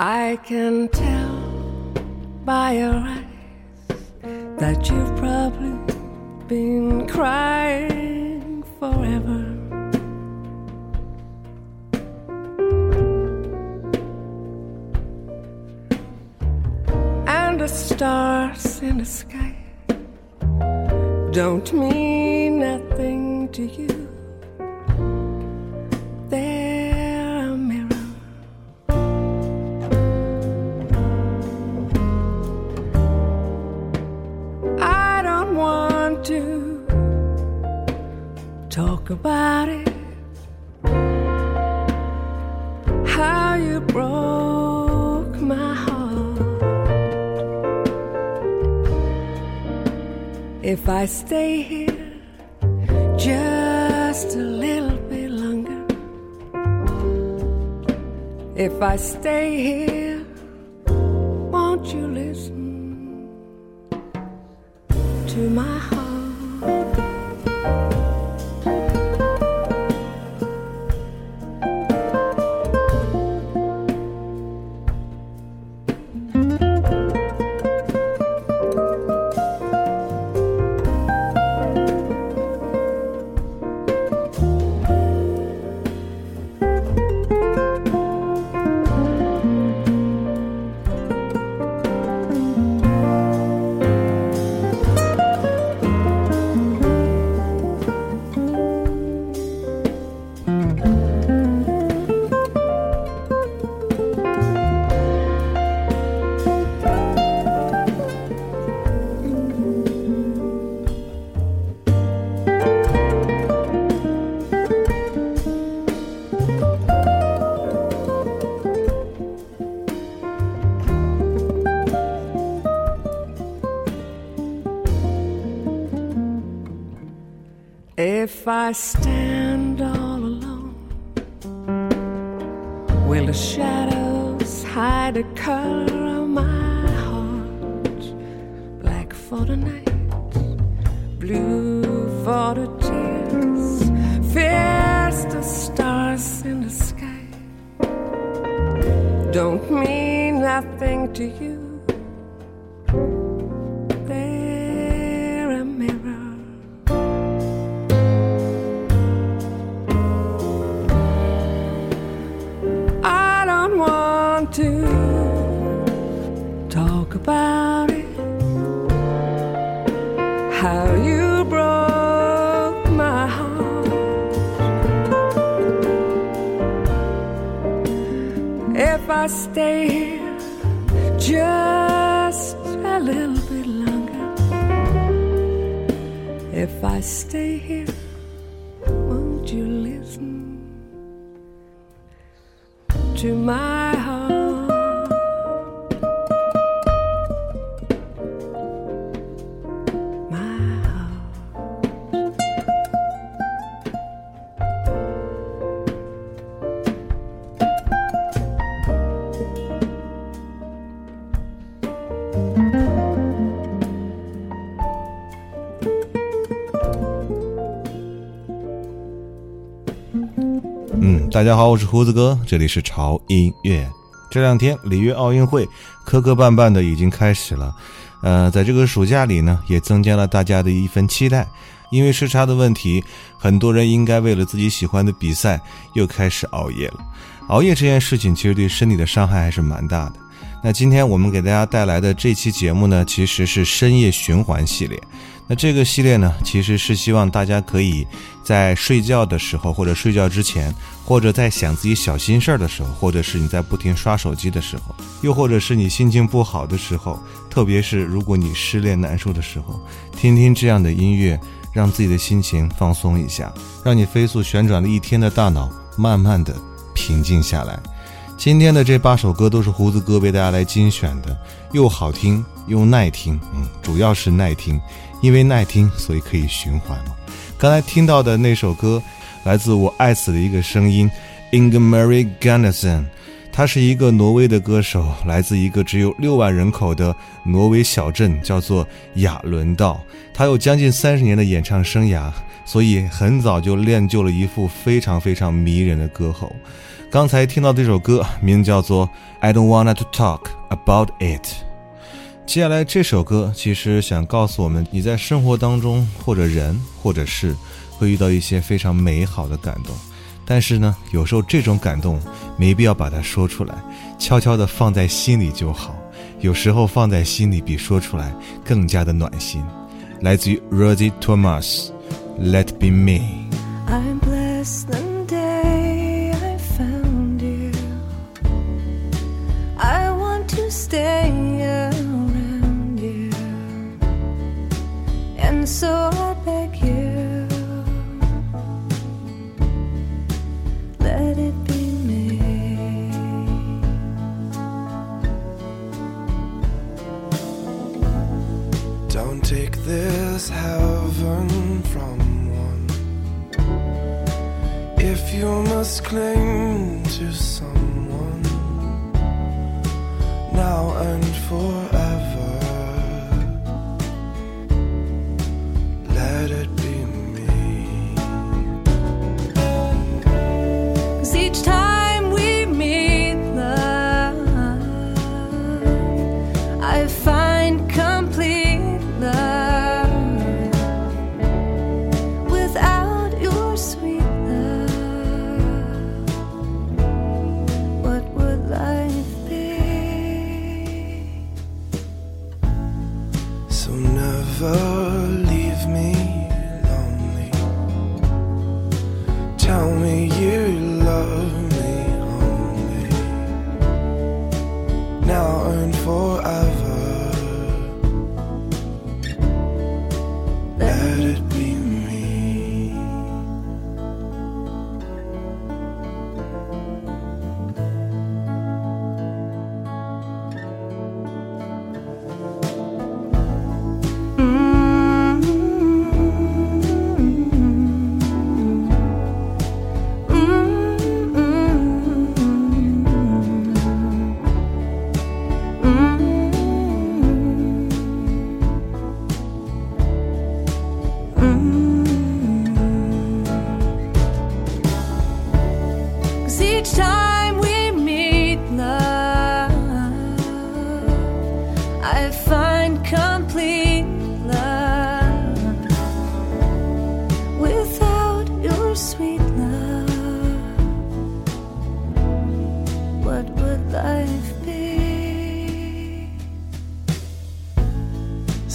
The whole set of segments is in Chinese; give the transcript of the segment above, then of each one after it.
I can tell by your eyes that you've probably been crying forever. And the stars in the sky don't mean nothing to you. Stay here just a little bit longer, if I stay here, 大家好，我是胡子哥，这里是潮音乐。这两天里约奥运会磕磕绊绊的已经开始了，呃，在这个暑假里呢，也增加了大家的一份期待。因为时差的问题，很多人应该为了自己喜欢的比赛又开始熬夜了。熬夜这件事情其实对身体的伤害还是蛮大的。那今天我们给大家带来的这期节目呢，其实是深夜循环系列。那这个系列呢，其实是希望大家可以在睡觉的时候，或者睡觉之前，或者在想自己小心事儿的时候，或者是你在不停刷手机的时候，又或者是你心情不好的时候，特别是如果你失恋难受的时候，听听这样的音乐，让自己的心情放松一下，让你飞速旋转了一天的大脑慢慢的平静下来。今天的这八首歌都是胡子哥为大家来精选的，又好听又耐听，嗯，主要是耐听，因为耐听所以可以循环嘛。刚才听到的那首歌来自我爱死的一个声音，Ingmar g a n n e s o n 他是一个挪威的歌手，来自一个只有六万人口的挪威小镇，叫做亚伦道。他有将近三十年的演唱生涯，所以很早就练就了一副非常非常迷人的歌喉。刚才听到这首歌，名叫做《I Don't Wanna to Talk About It》。接下来这首歌其实想告诉我们，你在生活当中或者人或者事会遇到一些非常美好的感动，但是呢，有时候这种感动没必要把它说出来，悄悄地放在心里就好。有时候放在心里比说出来更加的暖心。来自于 Rosie Thomas，《Let Be i'm blessed》。You must cling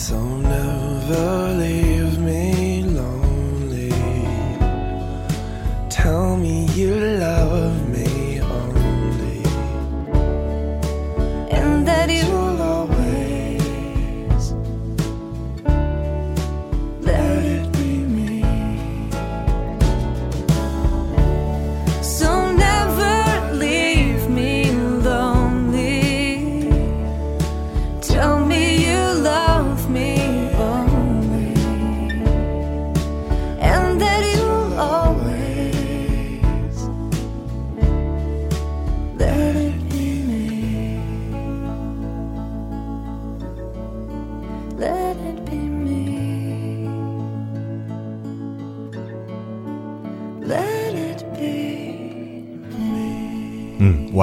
So never leave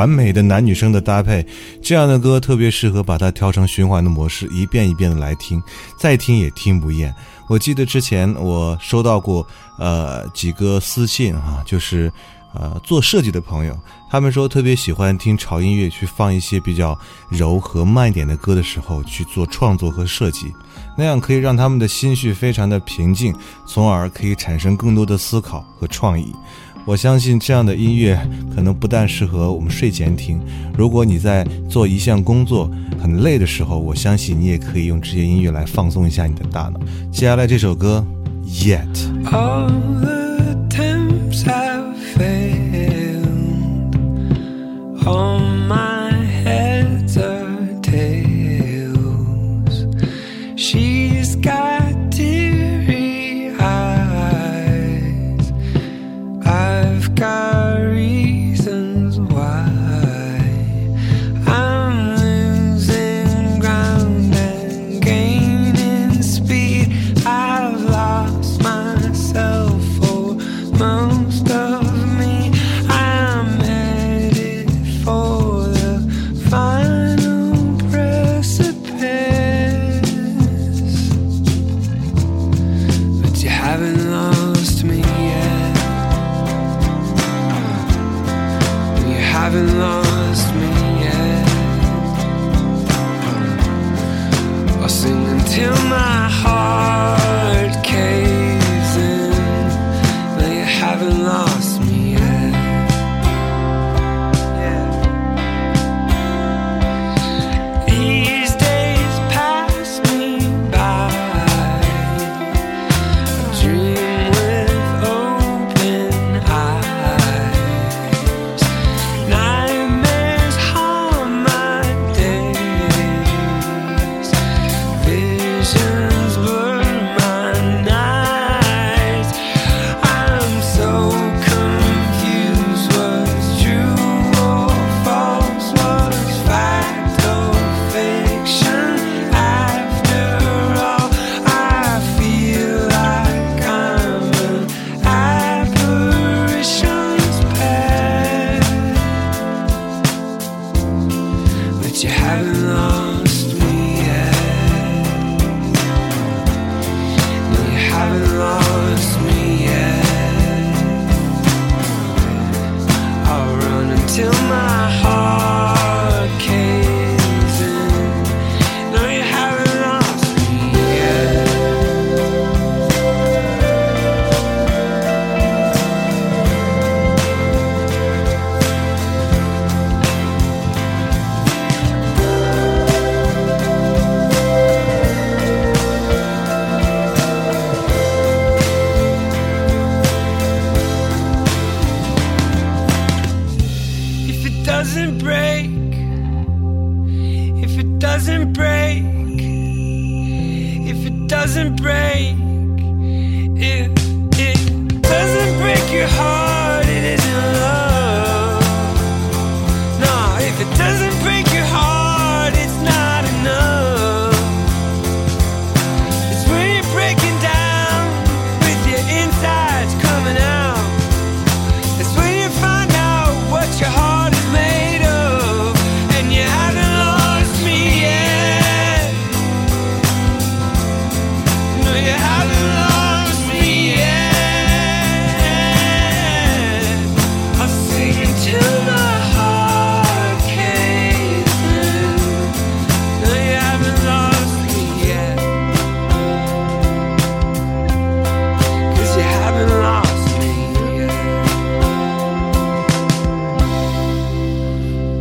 完美的男女生的搭配，这样的歌特别适合把它调成循环的模式，一遍一遍的来听，再听也听不厌。我记得之前我收到过呃几个私信啊，就是呃做设计的朋友，他们说特别喜欢听潮音乐，去放一些比较柔和慢一点的歌的时候去做创作和设计，那样可以让他们的心绪非常的平静，从而可以产生更多的思考和创意。我相信这样的音乐可能不但适合我们睡前听，如果你在做一项工作很累的时候，我相信你也可以用这些音乐来放松一下你的大脑。接下来这首歌，Yet。All my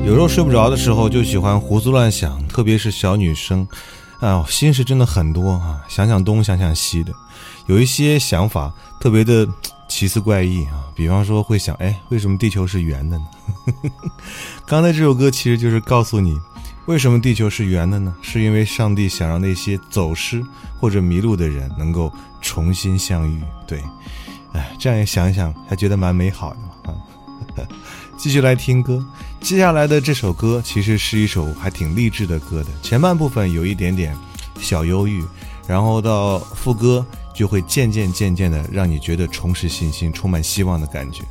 有时候睡不着的时候就喜欢胡思乱想，特别是小女生，哎，心事真的很多啊，想想东想想西的，有一些想法特别的奇思怪异啊，比方说会想，哎，为什么地球是圆的呢？刚才这首歌其实就是告诉你，为什么地球是圆的呢？是因为上帝想让那些走失或者迷路的人能够重新相遇。对，哎，这样一想一想，还觉得蛮美好的嘛啊。继续来听歌，接下来的这首歌其实是一首还挺励志的歌的，前半部分有一点点小忧郁，然后到副歌就会渐渐渐渐的让你觉得重拾信心、充满希望的感觉。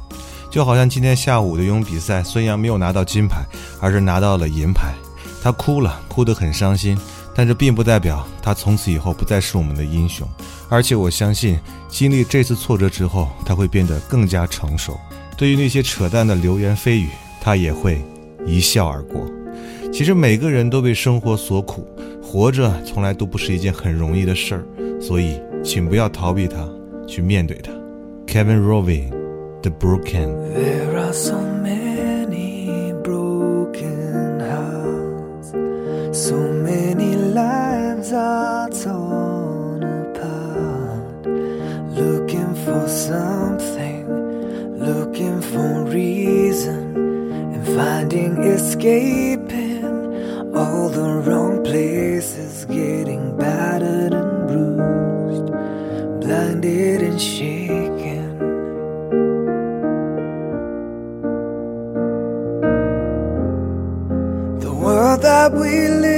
就好像今天下午的游泳比赛，孙杨没有拿到金牌，而是拿到了银牌，他哭了，哭得很伤心。但这并不代表他从此以后不再是我们的英雄，而且我相信，经历这次挫折之后，他会变得更加成熟。对于那些扯淡的流言蜚语，他也会一笑而过。其实每个人都被生活所苦，活着从来都不是一件很容易的事儿，所以请不要逃避它，去面对它。Kevin Rowe, The Broken。There are so many broken hearts, so many lives are torn apart, looking for something, looking for reasons finding escaping all the wrong places, getting battered and bruised, blinded and shaken. The world that we live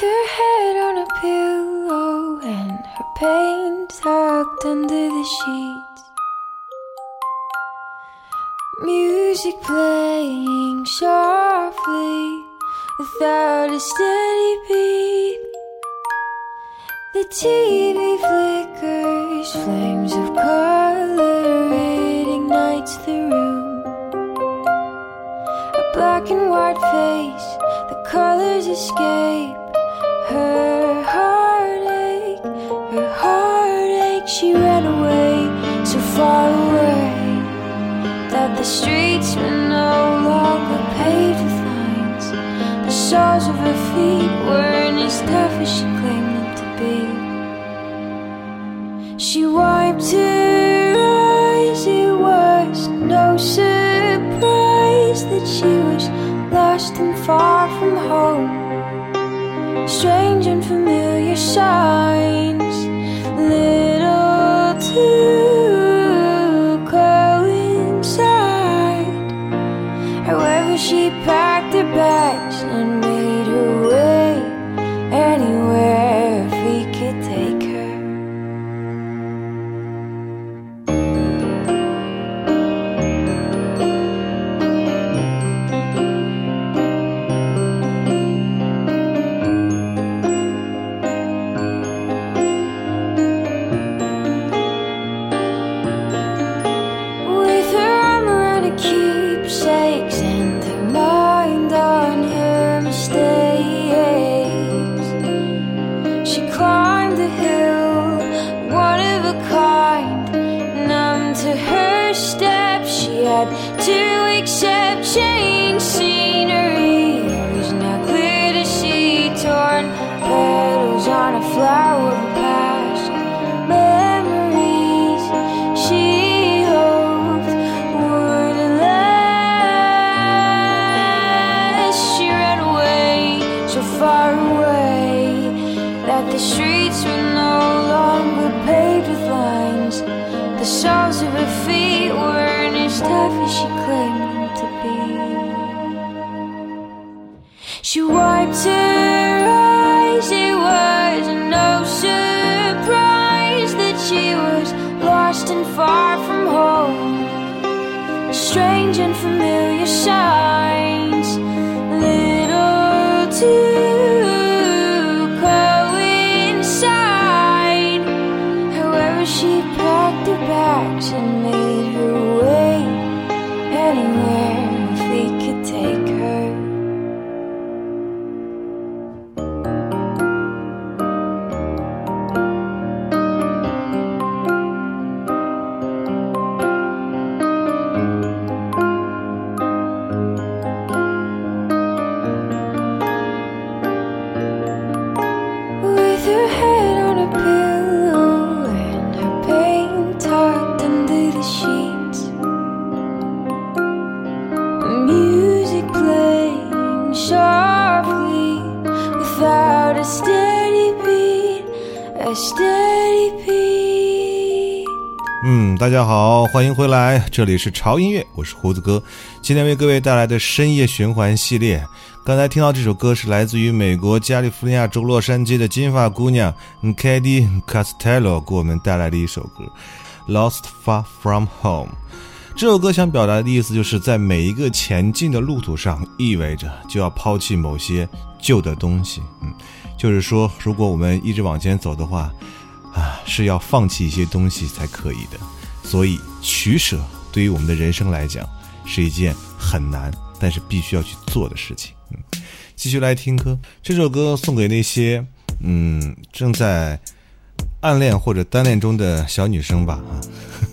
With her head on a pillow and her pain tucked under the sheets. Music playing softly without a steady beat. The TV flickers, flames of color, it ignites the room. A black and white face, the colors escape. Streets were no longer paved with lines. The soles of her feet weren't she packed She wiped her 欢迎回来，这里是潮音乐，我是胡子哥，今天为各位带来的深夜循环系列。刚才听到这首歌是来自于美国加利福尼亚州洛杉矶的金发姑娘 k a d y Castello 给我们带来的一首歌《Lost Far From Home》。这首歌想表达的意思就是在每一个前进的路途上，意味着就要抛弃某些旧的东西。嗯，就是说，如果我们一直往前走的话，啊，是要放弃一些东西才可以的。所以取舍对于我们的人生来讲是一件很难，但是必须要去做的事情。嗯，继续来听歌，这首歌送给那些嗯正在暗恋或者单恋中的小女生吧啊，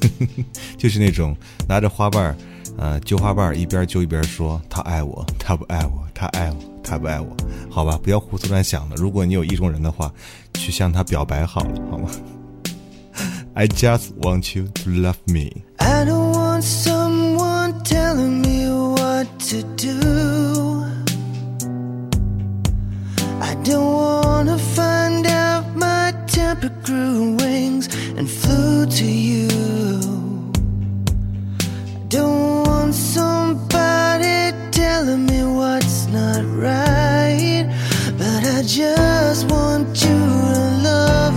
就是那种拿着花瓣儿，呃，揪花瓣儿，一边揪一边说他爱我，他不爱我，他爱我，他不爱我。好吧，不要胡思乱想了。如果你有意中人的话，去向他表白好了，好吗？I just want you to love me。I don't want someone telling me what to do. I don't want to find out my temper grew wings and flew to you. I don't want somebody telling me what's not right, but I just want you to love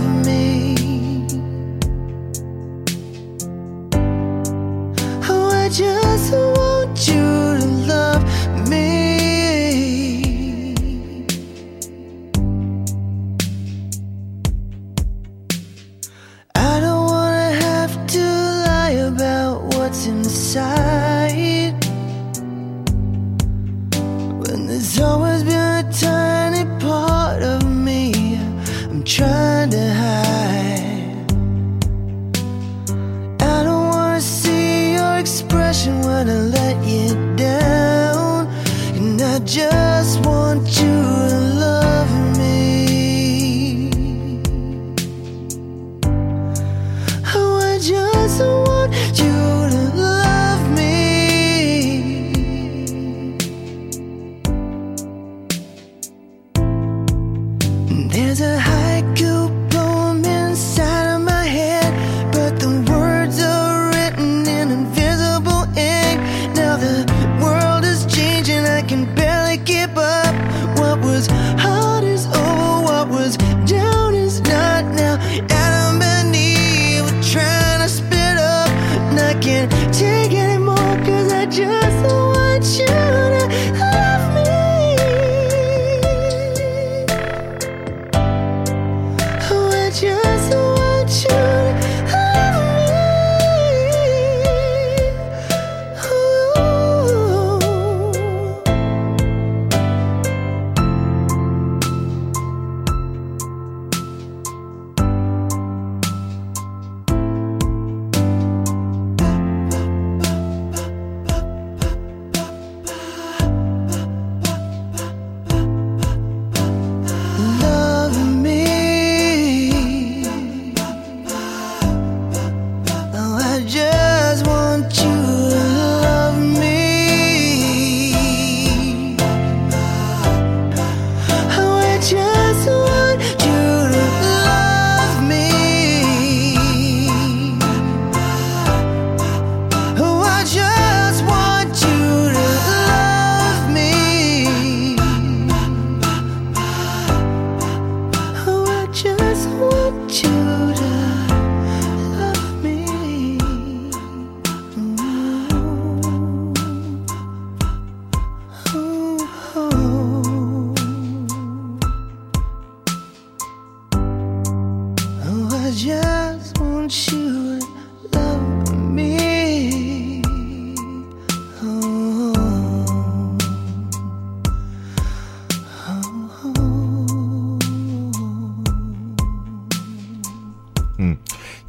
just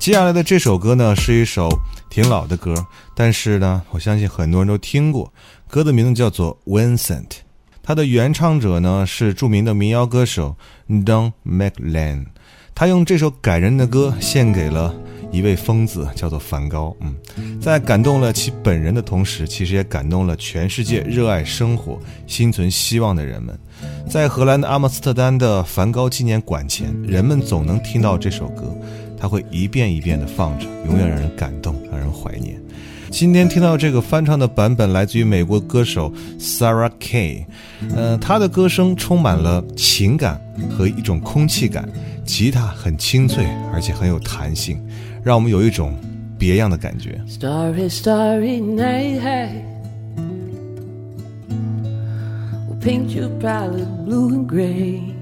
接下来的这首歌呢，是一首挺老的歌，但是呢，我相信很多人都听过。歌的名字叫做《Vincent》，它的原唱者呢是著名的民谣歌手 Don McLean。他用这首感人的歌献给了一位疯子，叫做梵高。嗯，在感动了其本人的同时，其实也感动了全世界热爱生活、心存希望的人们。在荷兰的阿姆斯特丹的梵高纪念馆前，人们总能听到这首歌。它会一遍一遍地放着，永远让人感动，让人怀念。今天听到这个翻唱的版本，来自于美国歌手 Sarah Kay，呃，她的歌声充满了情感和一种空气感，吉他很清脆，而且很有弹性，让我们有一种别样的感觉。Starry, starry night. We'll paint you proudly blue and gray.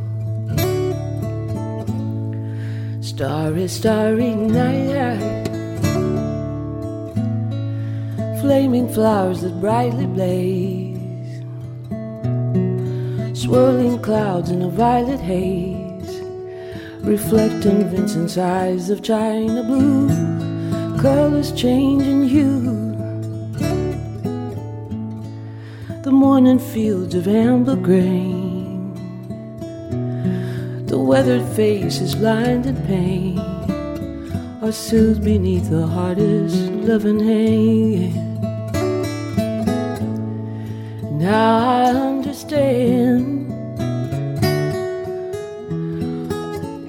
Starry, starry night. Flaming flowers that brightly blaze. Swirling clouds in a violet haze. Reflecting Vincent's eyes of china blue. Colors changing hue. The morning fields of amber grain. The weathered face is lined in pain, are soothed beneath the hardest loving hand. Now I understand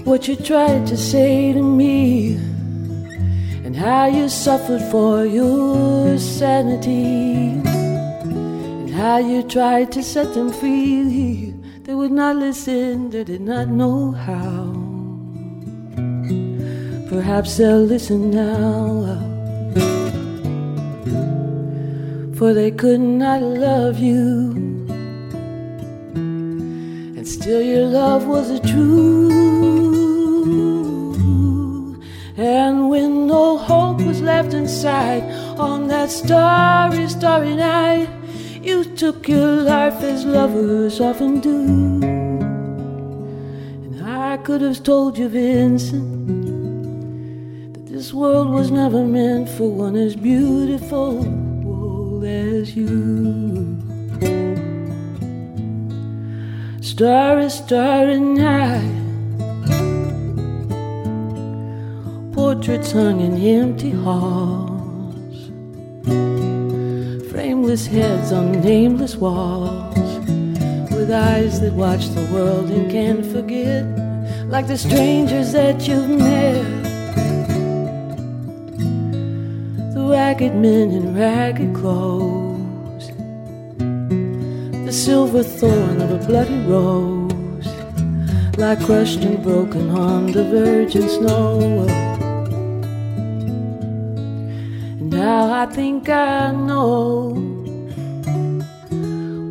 what you tried to say to me, and how you suffered for your sanity, and how you tried to set them free. They would not listen, they did not know how. Perhaps they'll listen now. For they could not love you. And still your love was a true. And when no hope was left inside on that starry, starry night. You took your life as lovers often do. And I could have told you, Vincent, that this world was never meant for one as beautiful as you. Starry, starry night. Portraits hung in empty halls frameless heads on nameless walls, with eyes that watch the world and can't forget, like the strangers that you've met. The ragged men in ragged clothes, the silver thorn of a bloody rose, like crushed and broken on the virgin snow. Now I think I know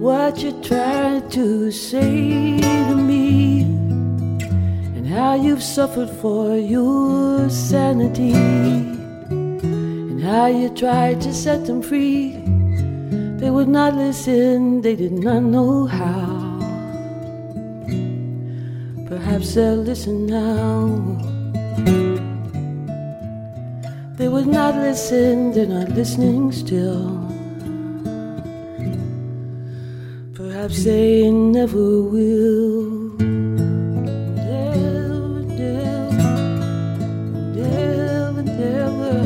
what you tried to say to me, and how you've suffered for your sanity, and how you tried to set them free. They would not listen, they did not know how. Perhaps they'll listen now. They would not listen, they're not listening still. Perhaps they never will. Never, never, never, never,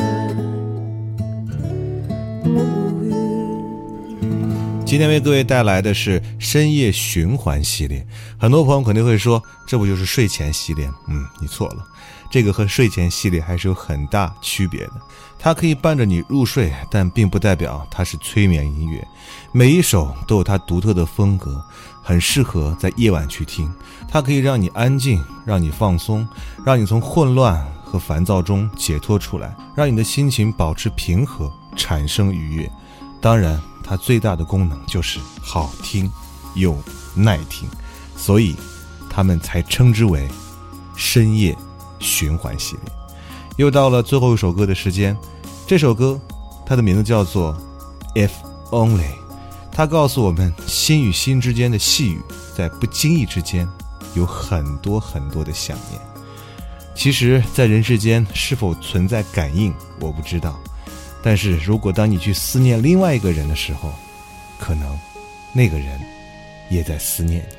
never will. 今天为各位带来的是深夜循环系列。很多朋友肯定会说，这不就是睡前系列？嗯，你错了，这个和睡前系列还是有很大区别的。它可以伴着你入睡，但并不代表它是催眠音乐。每一首都有它独特的风格，很适合在夜晚去听。它可以让你安静，让你放松，让你从混乱和烦躁中解脱出来，让你的心情保持平和，产生愉悦。当然，它最大的功能就是好听又耐听，所以他们才称之为深夜循环系列。又到了最后一首歌的时间，这首歌它的名字叫做《If Only》，它告诉我们心与心之间的细语，在不经意之间有很多很多的想念。其实，在人世间是否存在感应，我不知道。但是如果当你去思念另外一个人的时候，可能那个人也在思念你。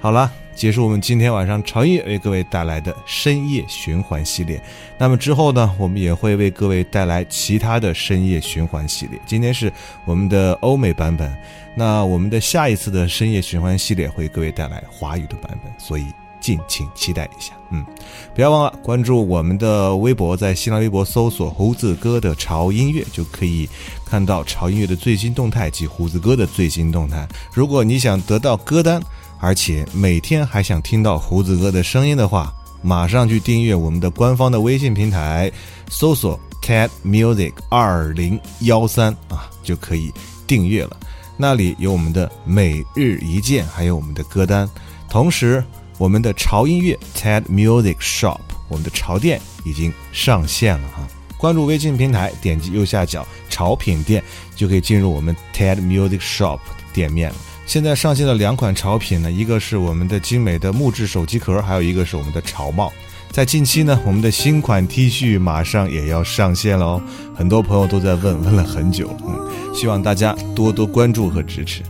好了，结束我们今天晚上潮音乐为各位带来的深夜循环系列。那么之后呢，我们也会为各位带来其他的深夜循环系列。今天是我们的欧美版本，那我们的下一次的深夜循环系列会为各位带来华语的版本，所以敬请期待一下。嗯，不要忘了关注我们的微博，在新浪微博搜索“胡子哥的潮音乐”就可以看到潮音乐的最新动态及胡子哥的最新动态。如果你想得到歌单，而且每天还想听到胡子哥的声音的话，马上去订阅我们的官方的微信平台，搜索 “cat music 二零幺三”啊，就可以订阅了。那里有我们的每日一见，还有我们的歌单。同时，我们的潮音乐 TED Music Shop，我们的潮店已经上线了哈。关注微信平台，点击右下角潮品店，就可以进入我们 TED Music Shop 店面了。现在上线的两款潮品呢，一个是我们的精美的木质手机壳，还有一个是我们的潮帽。在近期呢，我们的新款 T 恤马上也要上线了哦，很多朋友都在问，问了很久，嗯，希望大家多多关注和支持。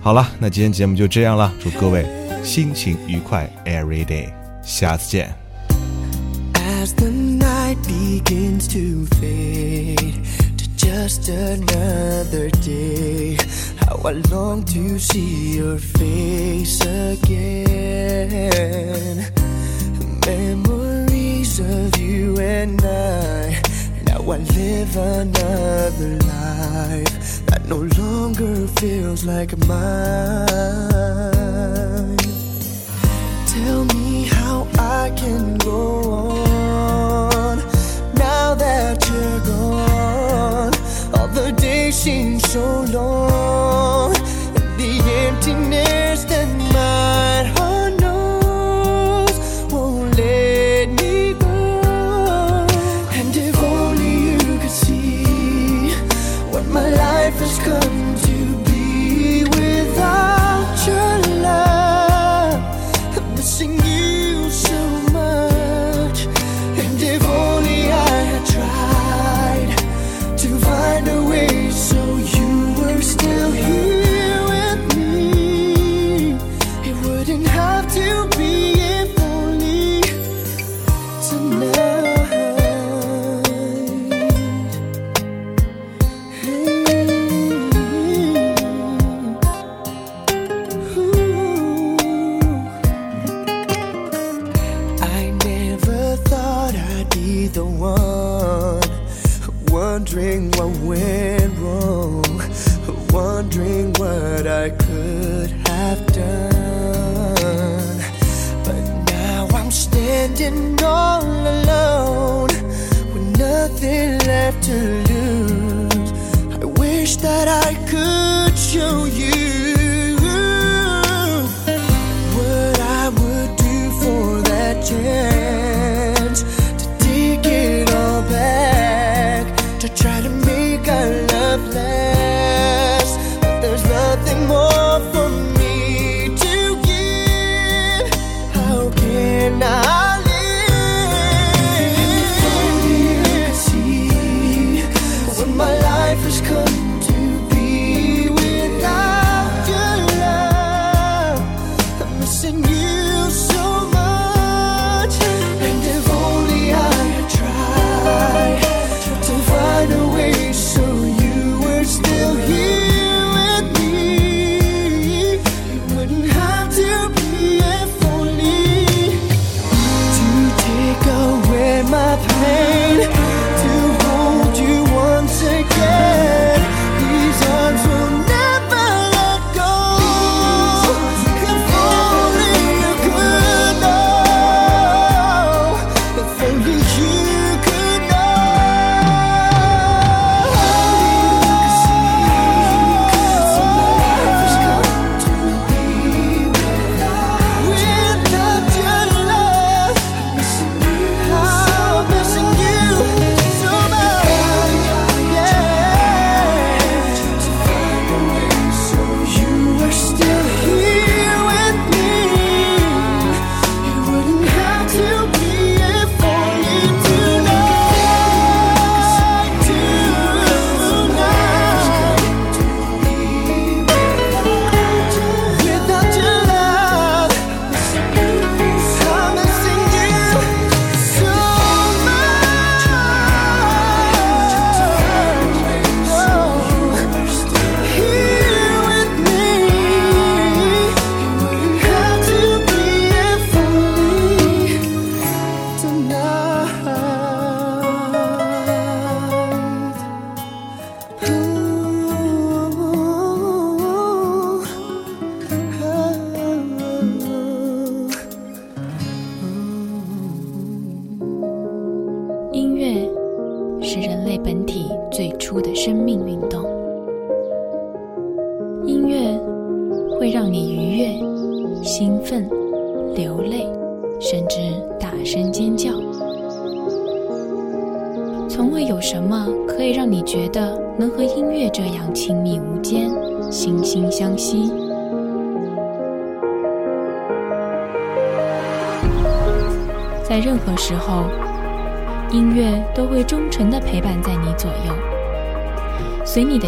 好了，那今天节目就这样了，祝各位心情愉快，every day，下次见。As the night begins to fade to just another day, how I long to see your face again. Memories of you and I. Now I live another life that no longer feels like mine. Tell me how I can go on now that the days seem so long, and the emptiness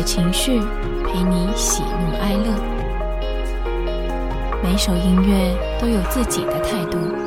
情绪陪你喜怒哀乐。每首音乐都有自己的态度。